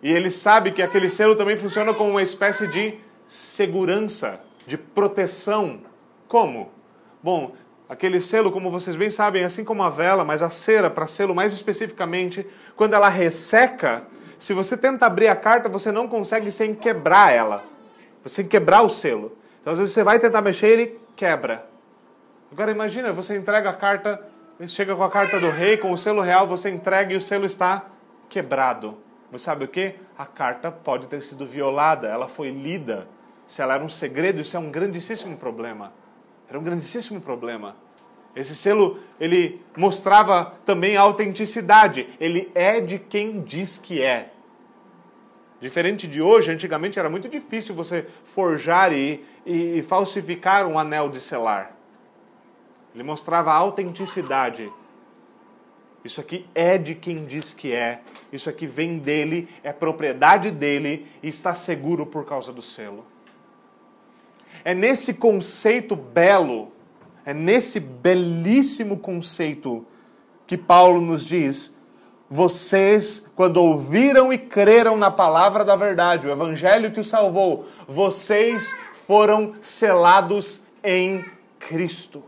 e ele sabe que aquele selo também funciona como uma espécie de segurança, de proteção. Como? Bom, aquele selo, como vocês bem sabem, assim como a vela, mas a cera, para selo mais especificamente, quando ela resseca, se você tenta abrir a carta, você não consegue sem quebrar ela. Você quebrar o selo. Então, às vezes, você vai tentar mexer ele quebra. Agora, imagina, você entrega a carta, chega com a carta do rei, com o selo real, você entrega e o selo está quebrado. Você sabe o que? A carta pode ter sido violada, ela foi lida. Se ela era um segredo, isso é um grandíssimo problema. Era um grandíssimo problema. Esse selo, ele mostrava também a autenticidade. Ele é de quem diz que é. Diferente de hoje, antigamente era muito difícil você forjar e, e, falsificar um anel de selar. Ele mostrava a autenticidade. Isso aqui é de quem diz que é, isso aqui vem dele, é propriedade dele e está seguro por causa do selo. É nesse conceito belo, é nesse belíssimo conceito que Paulo nos diz vocês, quando ouviram e creram na palavra da verdade, o evangelho que os salvou, vocês foram selados em Cristo.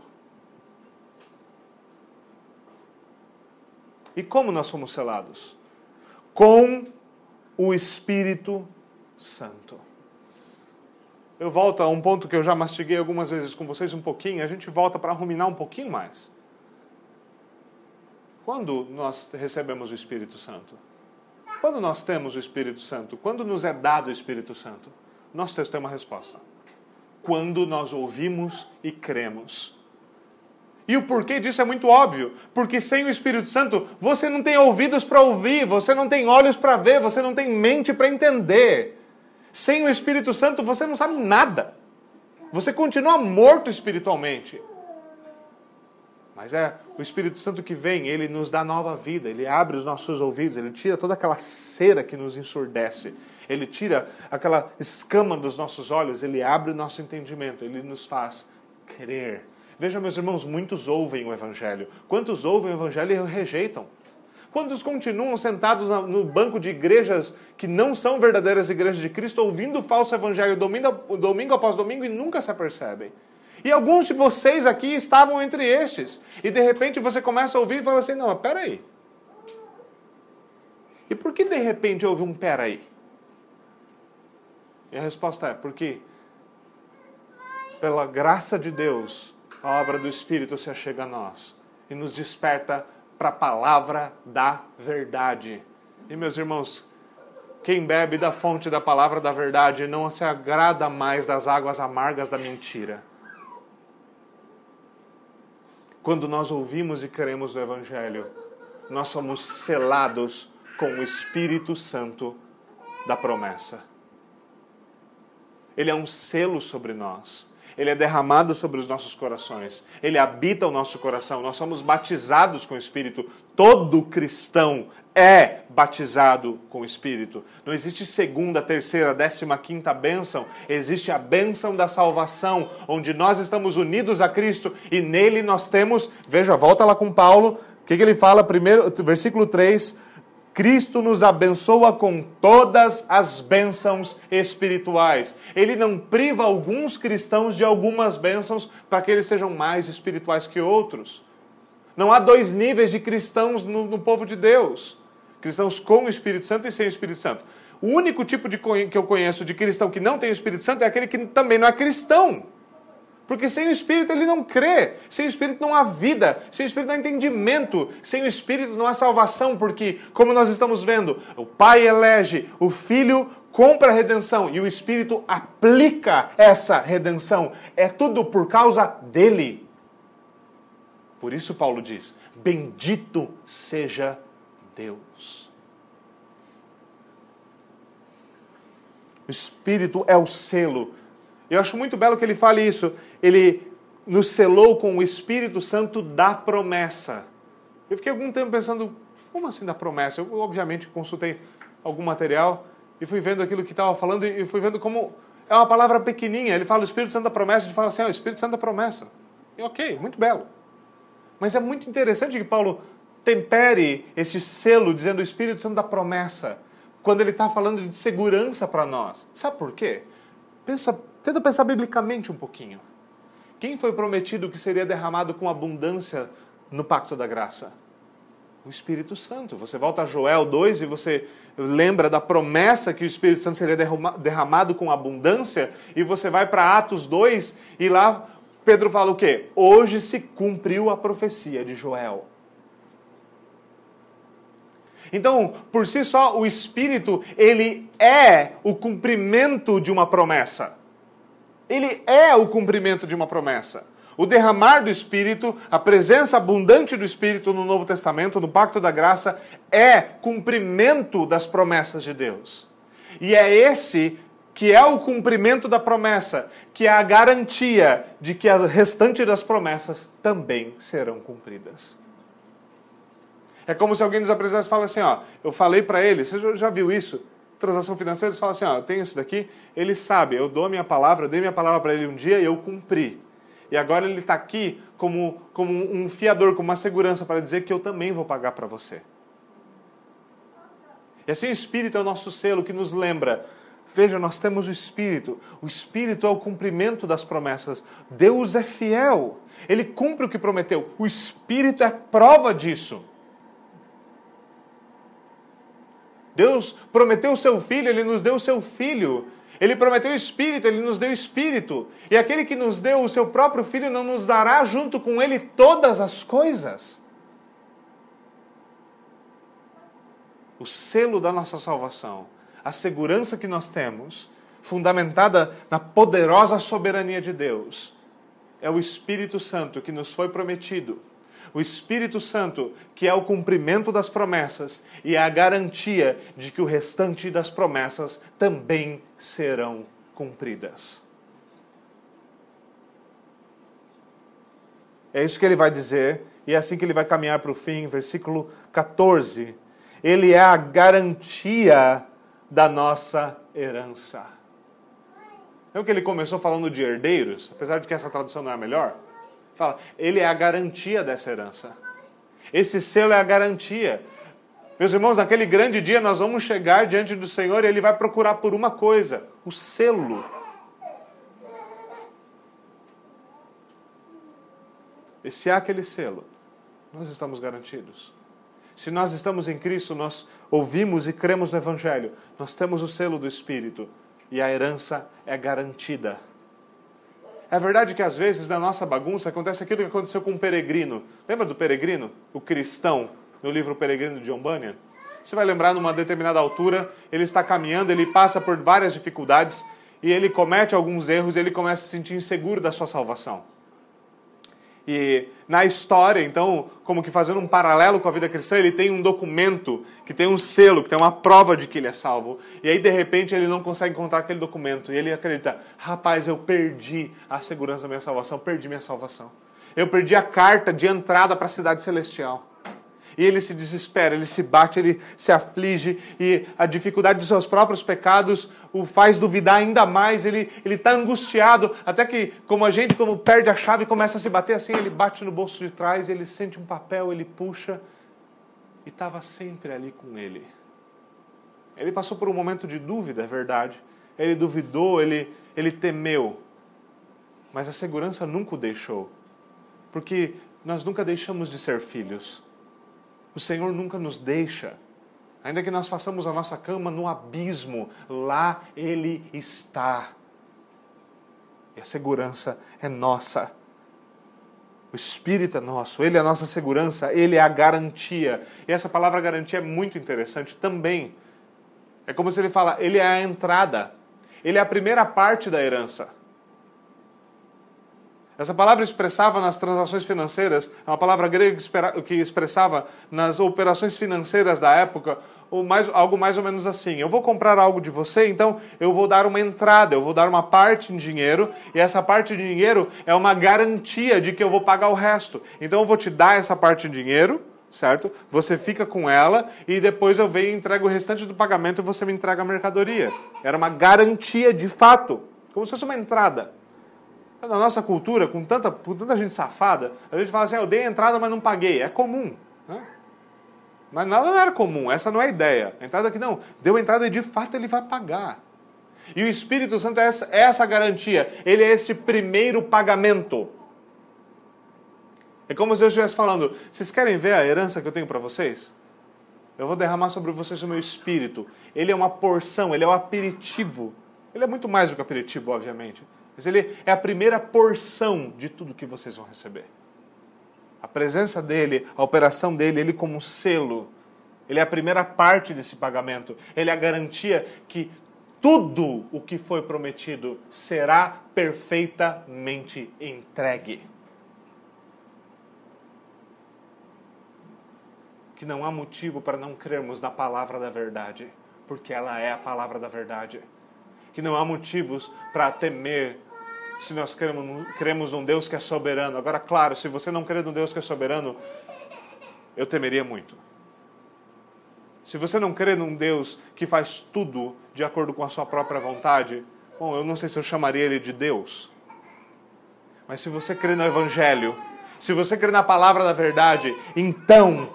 E como nós fomos selados? Com o Espírito Santo. Eu volto a um ponto que eu já mastiguei algumas vezes com vocês um pouquinho, a gente volta para ruminar um pouquinho mais. Quando nós recebemos o Espírito Santo? Quando nós temos o Espírito Santo? Quando nos é dado o Espírito Santo? Nosso texto tem uma resposta. Quando nós ouvimos e cremos. E o porquê disso é muito óbvio. Porque sem o Espírito Santo, você não tem ouvidos para ouvir, você não tem olhos para ver, você não tem mente para entender. Sem o Espírito Santo, você não sabe nada. Você continua morto espiritualmente. Mas é o Espírito Santo que vem, ele nos dá nova vida, ele abre os nossos ouvidos, ele tira toda aquela cera que nos ensurdece, ele tira aquela escama dos nossos olhos, ele abre o nosso entendimento, ele nos faz crer. Veja, meus irmãos, muitos ouvem o Evangelho. Quantos ouvem o Evangelho e o rejeitam? Quantos continuam sentados no banco de igrejas que não são verdadeiras igrejas de Cristo, ouvindo o falso Evangelho domingo, domingo após domingo e nunca se apercebem? E alguns de vocês aqui estavam entre estes. E de repente você começa a ouvir e fala assim: não, mas peraí. E por que de repente houve um peraí? E a resposta é: porque, pela graça de Deus, a obra do Espírito se achega a nós e nos desperta para a palavra da verdade. E meus irmãos, quem bebe da fonte da palavra da verdade não se agrada mais das águas amargas da mentira. Quando nós ouvimos e cremos no Evangelho, nós somos selados com o Espírito Santo da promessa. Ele é um selo sobre nós. Ele é derramado sobre os nossos corações. Ele habita o nosso coração. Nós somos batizados com o Espírito. Todo cristão é batizado com o Espírito. Não existe segunda, terceira, décima, quinta bênção. Existe a bênção da salvação, onde nós estamos unidos a Cristo e nele nós temos. Veja, volta lá com Paulo. O que, que ele fala? Primeiro, versículo 3 Cristo nos abençoa com todas as bênçãos espirituais. Ele não priva alguns cristãos de algumas bênçãos para que eles sejam mais espirituais que outros. Não há dois níveis de cristãos no, no povo de Deus: cristãos com o Espírito Santo e sem o Espírito Santo. O único tipo de que eu conheço de cristão que não tem o Espírito Santo é aquele que também não é cristão. Porque sem o Espírito ele não crê, sem o Espírito não há vida, sem o Espírito não há entendimento, sem o Espírito não há salvação, porque, como nós estamos vendo, o Pai elege, o Filho compra a redenção e o Espírito aplica essa redenção. É tudo por causa dele. Por isso, Paulo diz: Bendito seja Deus. O Espírito é o selo. Eu acho muito belo que ele fale isso ele nos selou com o Espírito Santo da promessa. Eu fiquei algum tempo pensando, como assim da promessa? Eu, obviamente, consultei algum material e fui vendo aquilo que estava falando e fui vendo como é uma palavra pequenininha. Ele fala o Espírito Santo da promessa, a gente fala assim, ah, o Espírito Santo da promessa. E ok, muito belo. Mas é muito interessante que Paulo tempere esse selo dizendo o Espírito Santo da promessa, quando ele está falando de segurança para nós. Sabe por quê? Pensa, tenta pensar biblicamente um pouquinho. Quem foi prometido que seria derramado com abundância no pacto da graça? O Espírito Santo. Você volta a Joel 2 e você lembra da promessa que o Espírito Santo seria derramado com abundância, e você vai para Atos 2 e lá Pedro fala o quê? Hoje se cumpriu a profecia de Joel. Então, por si só, o Espírito, ele é o cumprimento de uma promessa. Ele é o cumprimento de uma promessa. O derramar do Espírito, a presença abundante do Espírito no Novo Testamento, no Pacto da Graça, é cumprimento das promessas de Deus. E é esse que é o cumprimento da promessa, que é a garantia de que a restante das promessas também serão cumpridas. É como se alguém nos apresentasse e falasse assim, ó, eu falei para ele, você já viu isso? Transação financeira, eles falam assim, ó, eu tenho isso daqui, ele sabe, eu dou minha palavra, eu dei minha palavra para ele um dia e eu cumpri. E agora ele está aqui como, como um fiador, como uma segurança para dizer que eu também vou pagar para você. E assim o Espírito é o nosso selo que nos lembra, Veja, nós temos o Espírito. O Espírito é o cumprimento das promessas. Deus é fiel. Ele cumpre o que prometeu. O Espírito é prova disso. Deus prometeu o seu filho, ele nos deu o seu filho. Ele prometeu o Espírito, ele nos deu o Espírito. E aquele que nos deu o seu próprio filho não nos dará junto com ele todas as coisas. O selo da nossa salvação, a segurança que nós temos, fundamentada na poderosa soberania de Deus, é o Espírito Santo que nos foi prometido o Espírito Santo, que é o cumprimento das promessas e a garantia de que o restante das promessas também serão cumpridas. É isso que ele vai dizer, e é assim que ele vai caminhar para o fim, versículo 14. Ele é a garantia da nossa herança. É o que ele começou falando de herdeiros, apesar de que essa tradução não é a melhor. Fala, ele é a garantia dessa herança. Esse selo é a garantia. Meus irmãos, naquele grande dia nós vamos chegar diante do Senhor e Ele vai procurar por uma coisa: o selo. E se há aquele selo, nós estamos garantidos. Se nós estamos em Cristo, nós ouvimos e cremos no Evangelho, nós temos o selo do Espírito e a herança é garantida. É verdade que às vezes na nossa bagunça acontece aquilo que aconteceu com um peregrino. Lembra do peregrino? O cristão, no livro Peregrino de John Bunyan? Você vai lembrar numa determinada altura, ele está caminhando, ele passa por várias dificuldades e ele comete alguns erros ele começa a se sentir inseguro da sua salvação. E na história, então, como que fazendo um paralelo com a vida cristã, ele tem um documento que tem um selo, que tem uma prova de que ele é salvo. E aí, de repente, ele não consegue encontrar aquele documento. E ele acredita: rapaz, eu perdi a segurança da minha salvação, perdi minha salvação. Eu perdi a carta de entrada para a cidade celestial. E ele se desespera, ele se bate, ele se aflige, e a dificuldade dos seus próprios pecados o faz duvidar ainda mais. Ele está angustiado, até que, como a gente, como perde a chave, começa a se bater assim, ele bate no bolso de trás, ele sente um papel, ele puxa, e estava sempre ali com ele. Ele passou por um momento de dúvida, é verdade. Ele duvidou, ele, ele temeu. Mas a segurança nunca o deixou. Porque nós nunca deixamos de ser filhos. O Senhor nunca nos deixa. Ainda que nós façamos a nossa cama no abismo, lá Ele está. E a segurança é nossa. O Espírito é nosso, Ele é a nossa segurança, Ele é a garantia. E essa palavra garantia é muito interessante também. É como se ele fala, Ele é a entrada, Ele é a primeira parte da herança. Essa palavra expressava nas transações financeiras, é uma palavra grega que expressava nas operações financeiras da época mais, algo mais ou menos assim. Eu vou comprar algo de você, então eu vou dar uma entrada, eu vou dar uma parte em dinheiro, e essa parte de dinheiro é uma garantia de que eu vou pagar o resto. Então eu vou te dar essa parte em dinheiro, certo? Você fica com ela e depois eu venho e entrego o restante do pagamento e você me entrega a mercadoria. Era uma garantia de fato, como se fosse uma entrada. Na nossa cultura, com tanta, com tanta gente safada, a gente fala assim: ah, eu dei entrada, mas não paguei. É comum. Né? Mas nada não era comum, essa não é a ideia. A entrada aqui não, deu entrada e de fato ele vai pagar. E o Espírito Santo é essa, é essa garantia, ele é esse primeiro pagamento. É como se eu estivesse falando: vocês querem ver a herança que eu tenho para vocês? Eu vou derramar sobre vocês o meu espírito. Ele é uma porção, ele é o um aperitivo. Ele é muito mais do que aperitivo, obviamente. Mas ele é a primeira porção de tudo que vocês vão receber. A presença dele, a operação dele, ele como selo, ele é a primeira parte desse pagamento. Ele é a garantia que tudo o que foi prometido será perfeitamente entregue. Que não há motivo para não crermos na palavra da verdade, porque ela é a palavra da verdade. Que não há motivos para temer se nós cremos, cremos num Deus que é soberano. Agora, claro, se você não crê num Deus que é soberano, eu temeria muito. Se você não crê num Deus que faz tudo de acordo com a sua própria vontade, bom, eu não sei se eu chamaria ele de Deus. Mas se você crê no Evangelho, se você crê na palavra da verdade, então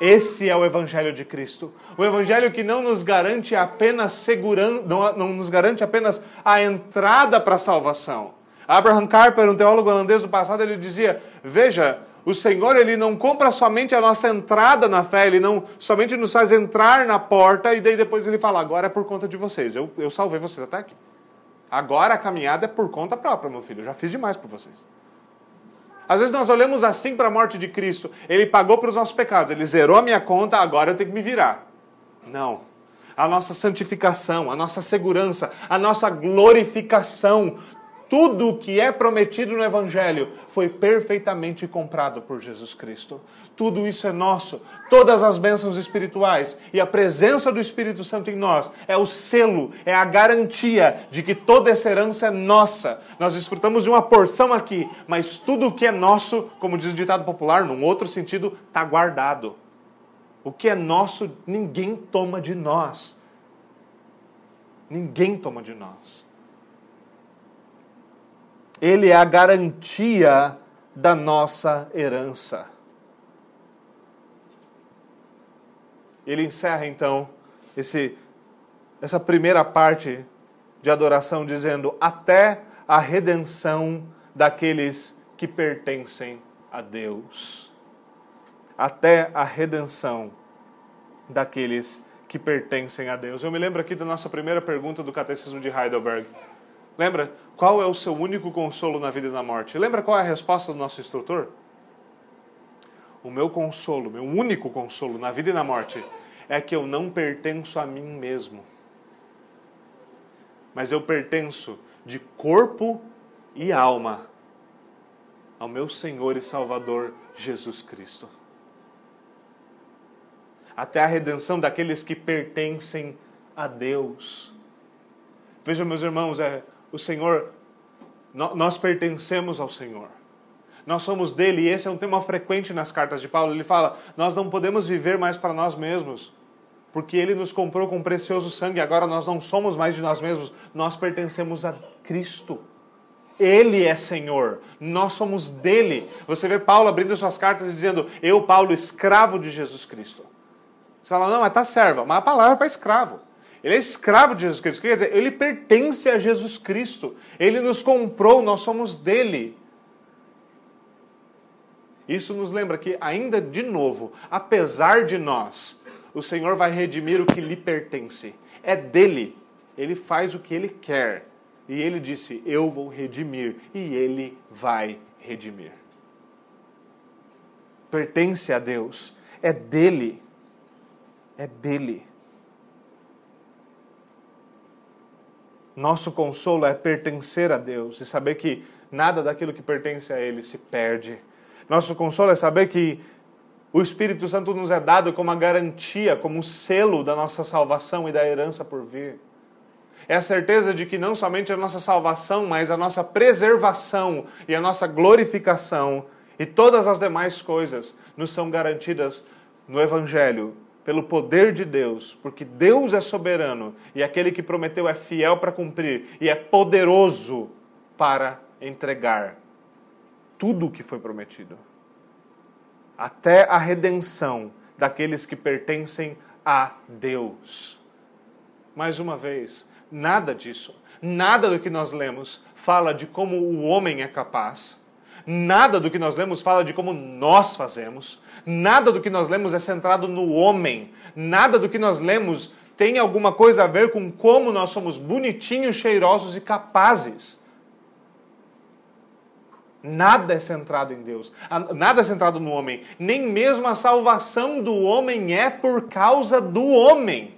Esse é o Evangelho de Cristo. O Evangelho que não nos garante apenas segurança, não, não nos garante apenas a entrada para a salvação. Abraham Kuyper, um teólogo holandês do passado, ele dizia: Veja, o Senhor ele não compra somente a nossa entrada na fé, ele não somente nos faz entrar na porta e daí depois ele fala: Agora é por conta de vocês. Eu, eu salvei vocês até aqui. Agora a caminhada é por conta própria, meu filho. Eu já fiz demais por vocês. Às vezes nós olhamos assim para a morte de Cristo. Ele pagou para os nossos pecados, ele zerou a minha conta, agora eu tenho que me virar. Não. A nossa santificação, a nossa segurança, a nossa glorificação, tudo o que é prometido no Evangelho foi perfeitamente comprado por Jesus Cristo. Tudo isso é nosso. Todas as bênçãos espirituais e a presença do Espírito Santo em nós é o selo, é a garantia de que toda essa herança é nossa. Nós desfrutamos de uma porção aqui, mas tudo o que é nosso, como diz o ditado popular, num outro sentido, está guardado. O que é nosso, ninguém toma de nós. Ninguém toma de nós. Ele é a garantia da nossa herança. Ele encerra então esse, essa primeira parte de adoração dizendo: até a redenção daqueles que pertencem a Deus. Até a redenção daqueles que pertencem a Deus. Eu me lembro aqui da nossa primeira pergunta do Catecismo de Heidelberg. Lembra? Qual é o seu único consolo na vida e na morte? Lembra qual é a resposta do nosso instrutor? O meu consolo, meu único consolo na vida e na morte é que eu não pertenço a mim mesmo. Mas eu pertenço de corpo e alma ao meu Senhor e Salvador Jesus Cristo. Até a redenção daqueles que pertencem a Deus. Veja, meus irmãos, é, o Senhor, nós pertencemos ao Senhor. Nós somos dele, e esse é um tema frequente nas cartas de Paulo. Ele fala: nós não podemos viver mais para nós mesmos, porque ele nos comprou com precioso sangue, agora nós não somos mais de nós mesmos, nós pertencemos a Cristo. Ele é Senhor, nós somos dele. Você vê Paulo abrindo suas cartas e dizendo: Eu, Paulo, escravo de Jesus Cristo. Você fala, não, mas está serva, mas a palavra é para escravo. Ele é escravo de Jesus Cristo. Quer dizer, ele pertence a Jesus Cristo. Ele nos comprou, nós somos dele. Isso nos lembra que, ainda de novo, apesar de nós, o Senhor vai redimir o que lhe pertence. É dele. Ele faz o que ele quer. E ele disse: Eu vou redimir. E ele vai redimir. Pertence a Deus. É dele. É dele. Nosso consolo é pertencer a Deus e saber que nada daquilo que pertence a Ele se perde. Nosso consolo é saber que o Espírito Santo nos é dado como a garantia, como o selo da nossa salvação e da herança por vir. É a certeza de que não somente a nossa salvação, mas a nossa preservação e a nossa glorificação e todas as demais coisas nos são garantidas no Evangelho pelo poder de Deus, porque Deus é soberano e aquele que prometeu é fiel para cumprir e é poderoso para entregar tudo o que foi prometido. Até a redenção daqueles que pertencem a Deus. Mais uma vez, nada disso, nada do que nós lemos fala de como o homem é capaz. Nada do que nós lemos fala de como nós fazemos. Nada do que nós lemos é centrado no homem. Nada do que nós lemos tem alguma coisa a ver com como nós somos bonitinhos, cheirosos e capazes. Nada é centrado em Deus, nada é centrado no homem, nem mesmo a salvação do homem é por causa do homem.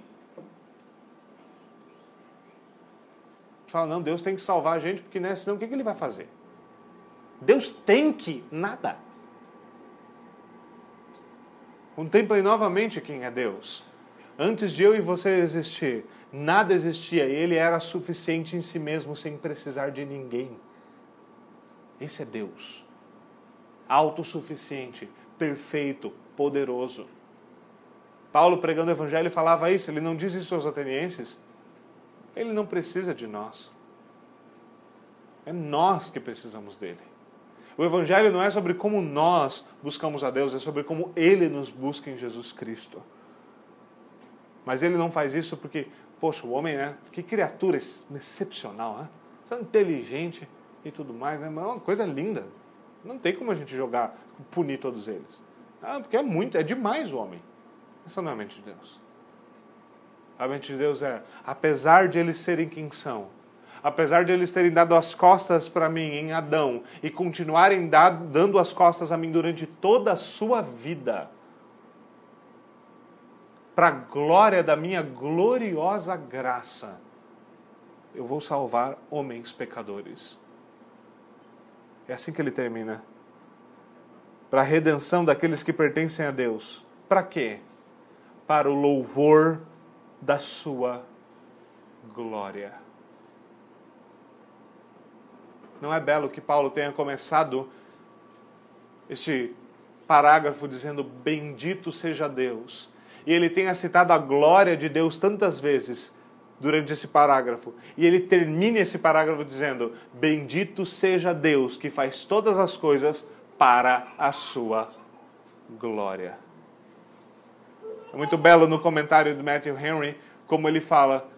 Fala, não, Deus tem que salvar a gente, porque né, senão o que ele vai fazer? Deus tem que nada. Contemplem novamente quem é Deus. Antes de eu e você existir, nada existia e ele era suficiente em si mesmo sem precisar de ninguém. Esse é Deus. Autossuficiente, perfeito, poderoso. Paulo pregando o evangelho falava isso, ele não diz isso aos atenienses. Ele não precisa de nós. É nós que precisamos dele. O Evangelho não é sobre como nós buscamos a Deus, é sobre como Ele nos busca em Jesus Cristo. Mas Ele não faz isso porque, poxa, o homem, né? Que criatura excepcional, né? É inteligente e tudo mais, né? Mas é uma coisa linda. Não tem como a gente jogar, punir todos eles. Ah, porque é muito, é demais o homem. Essa não é a mente de Deus. A mente de Deus é, apesar de eles serem quem são, apesar de eles terem dado as costas para mim em Adão e continuarem dando as costas a mim durante toda a sua vida, para a glória da minha gloriosa graça, eu vou salvar homens pecadores. É assim que ele termina. Para a redenção daqueles que pertencem a Deus. Para quê? Para o louvor da sua glória. Não é belo que Paulo tenha começado este parágrafo dizendo: Bendito seja Deus. E ele tenha citado a glória de Deus tantas vezes durante esse parágrafo. E ele termina esse parágrafo dizendo: Bendito seja Deus que faz todas as coisas para a sua glória. É muito belo no comentário do Matthew Henry como ele fala: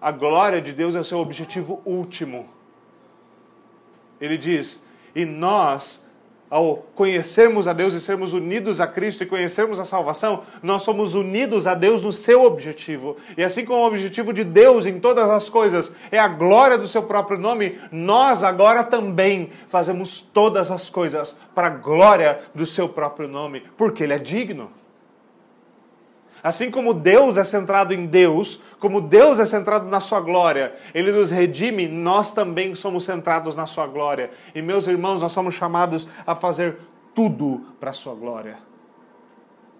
a glória de Deus é o seu objetivo último. Ele diz: e nós ao conhecermos a Deus e sermos unidos a Cristo e conhecermos a salvação, nós somos unidos a Deus no seu objetivo. E assim como o objetivo de Deus em todas as coisas é a glória do seu próprio nome, nós agora também fazemos todas as coisas para a glória do seu próprio nome, porque Ele é digno. Assim como Deus é centrado em Deus, como Deus é centrado na sua glória, Ele nos redime, nós também somos centrados na sua glória. E meus irmãos, nós somos chamados a fazer tudo para a sua glória.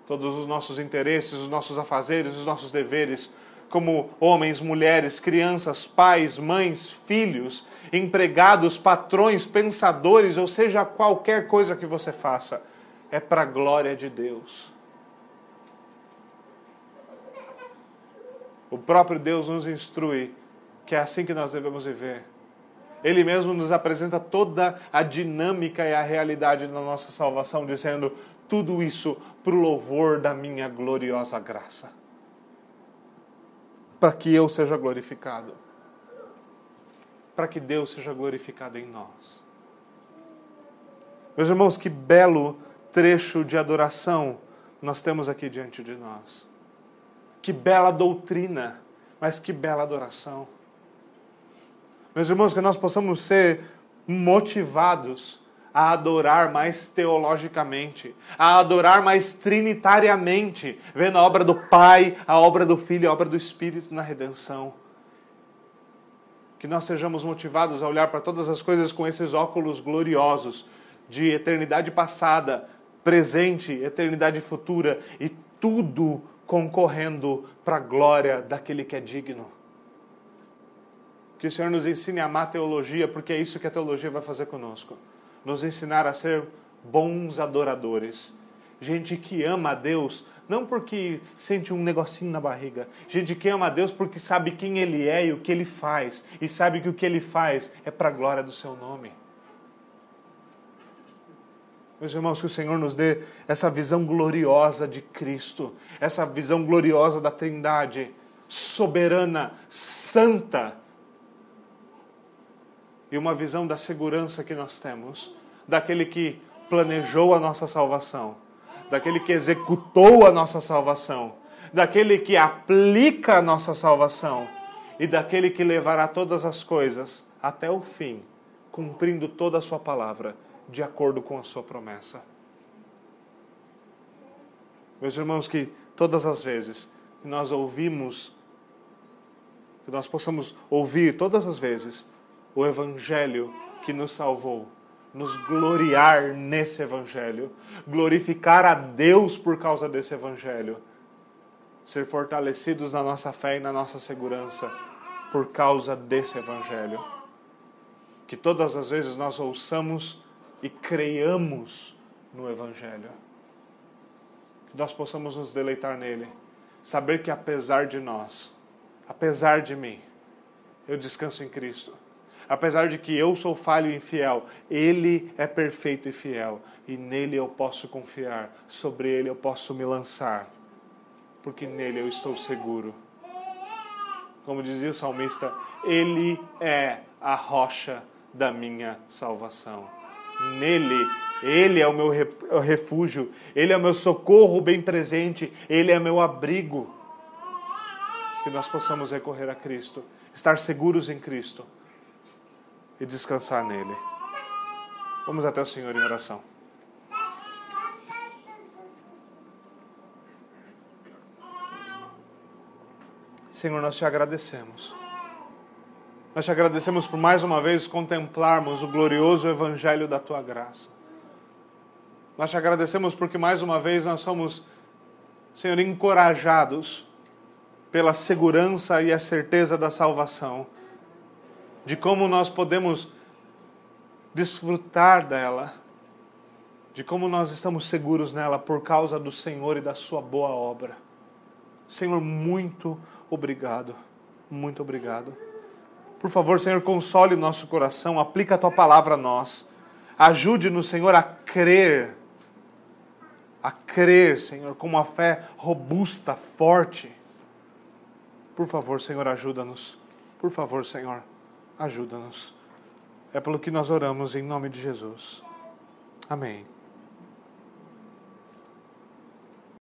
Todos os nossos interesses, os nossos afazeres, os nossos deveres, como homens, mulheres, crianças, pais, mães, filhos, empregados, patrões, pensadores, ou seja, qualquer coisa que você faça, é para a glória de Deus. O próprio Deus nos instrui que é assim que nós devemos viver. Ele mesmo nos apresenta toda a dinâmica e a realidade da nossa salvação, dizendo tudo isso para o louvor da minha gloriosa graça. Para que eu seja glorificado. Para que Deus seja glorificado em nós. Meus irmãos, que belo trecho de adoração nós temos aqui diante de nós. Que bela doutrina, mas que bela adoração. Meus irmãos, que nós possamos ser motivados a adorar mais teologicamente, a adorar mais trinitariamente, vendo a obra do Pai, a obra do Filho e a obra do Espírito na redenção. Que nós sejamos motivados a olhar para todas as coisas com esses óculos gloriosos de eternidade passada, presente, eternidade futura e tudo concorrendo para a glória daquele que é digno. Que o Senhor nos ensine a amar a teologia, porque é isso que a teologia vai fazer conosco. Nos ensinar a ser bons adoradores. Gente que ama a Deus, não porque sente um negocinho na barriga. Gente que ama a Deus porque sabe quem Ele é e o que Ele faz. E sabe que o que Ele faz é para a glória do Seu nome. Meus irmãos, que o Senhor nos dê essa visão gloriosa de Cristo, essa visão gloriosa da Trindade, soberana, santa, e uma visão da segurança que nós temos, daquele que planejou a nossa salvação, daquele que executou a nossa salvação, daquele que aplica a nossa salvação e daquele que levará todas as coisas até o fim, cumprindo toda a sua palavra de acordo com a sua promessa. Meus irmãos, que todas as vezes que nós ouvimos, que nós possamos ouvir todas as vezes o Evangelho que nos salvou, nos gloriar nesse Evangelho, glorificar a Deus por causa desse Evangelho, ser fortalecidos na nossa fé e na nossa segurança por causa desse Evangelho. Que todas as vezes nós ouçamos e creiamos no Evangelho. Que nós possamos nos deleitar nele, saber que apesar de nós, apesar de mim, eu descanso em Cristo. apesar de que eu sou falho e infiel, Ele é perfeito e fiel, e nele eu posso confiar, sobre Ele eu posso me lançar, porque nele eu estou seguro. Como dizia o salmista, Ele é a rocha da minha salvação. Nele, Ele é o meu refúgio, Ele é o meu socorro bem presente, Ele é meu abrigo. Que nós possamos recorrer a Cristo, estar seguros em Cristo e descansar nele. Vamos até o Senhor em oração. Senhor, nós te agradecemos. Nós te agradecemos por mais uma vez contemplarmos o glorioso Evangelho da tua graça. Nós te agradecemos porque mais uma vez nós somos, Senhor, encorajados pela segurança e a certeza da salvação, de como nós podemos desfrutar dela, de como nós estamos seguros nela por causa do Senhor e da Sua boa obra. Senhor, muito obrigado, muito obrigado. Por favor, Senhor, console o nosso coração, aplica a tua palavra a nós. Ajude-nos, Senhor, a crer, a crer, Senhor, com uma fé robusta, forte. Por favor, Senhor, ajuda-nos. Por favor, Senhor, ajuda-nos. É pelo que nós oramos em nome de Jesus. Amém.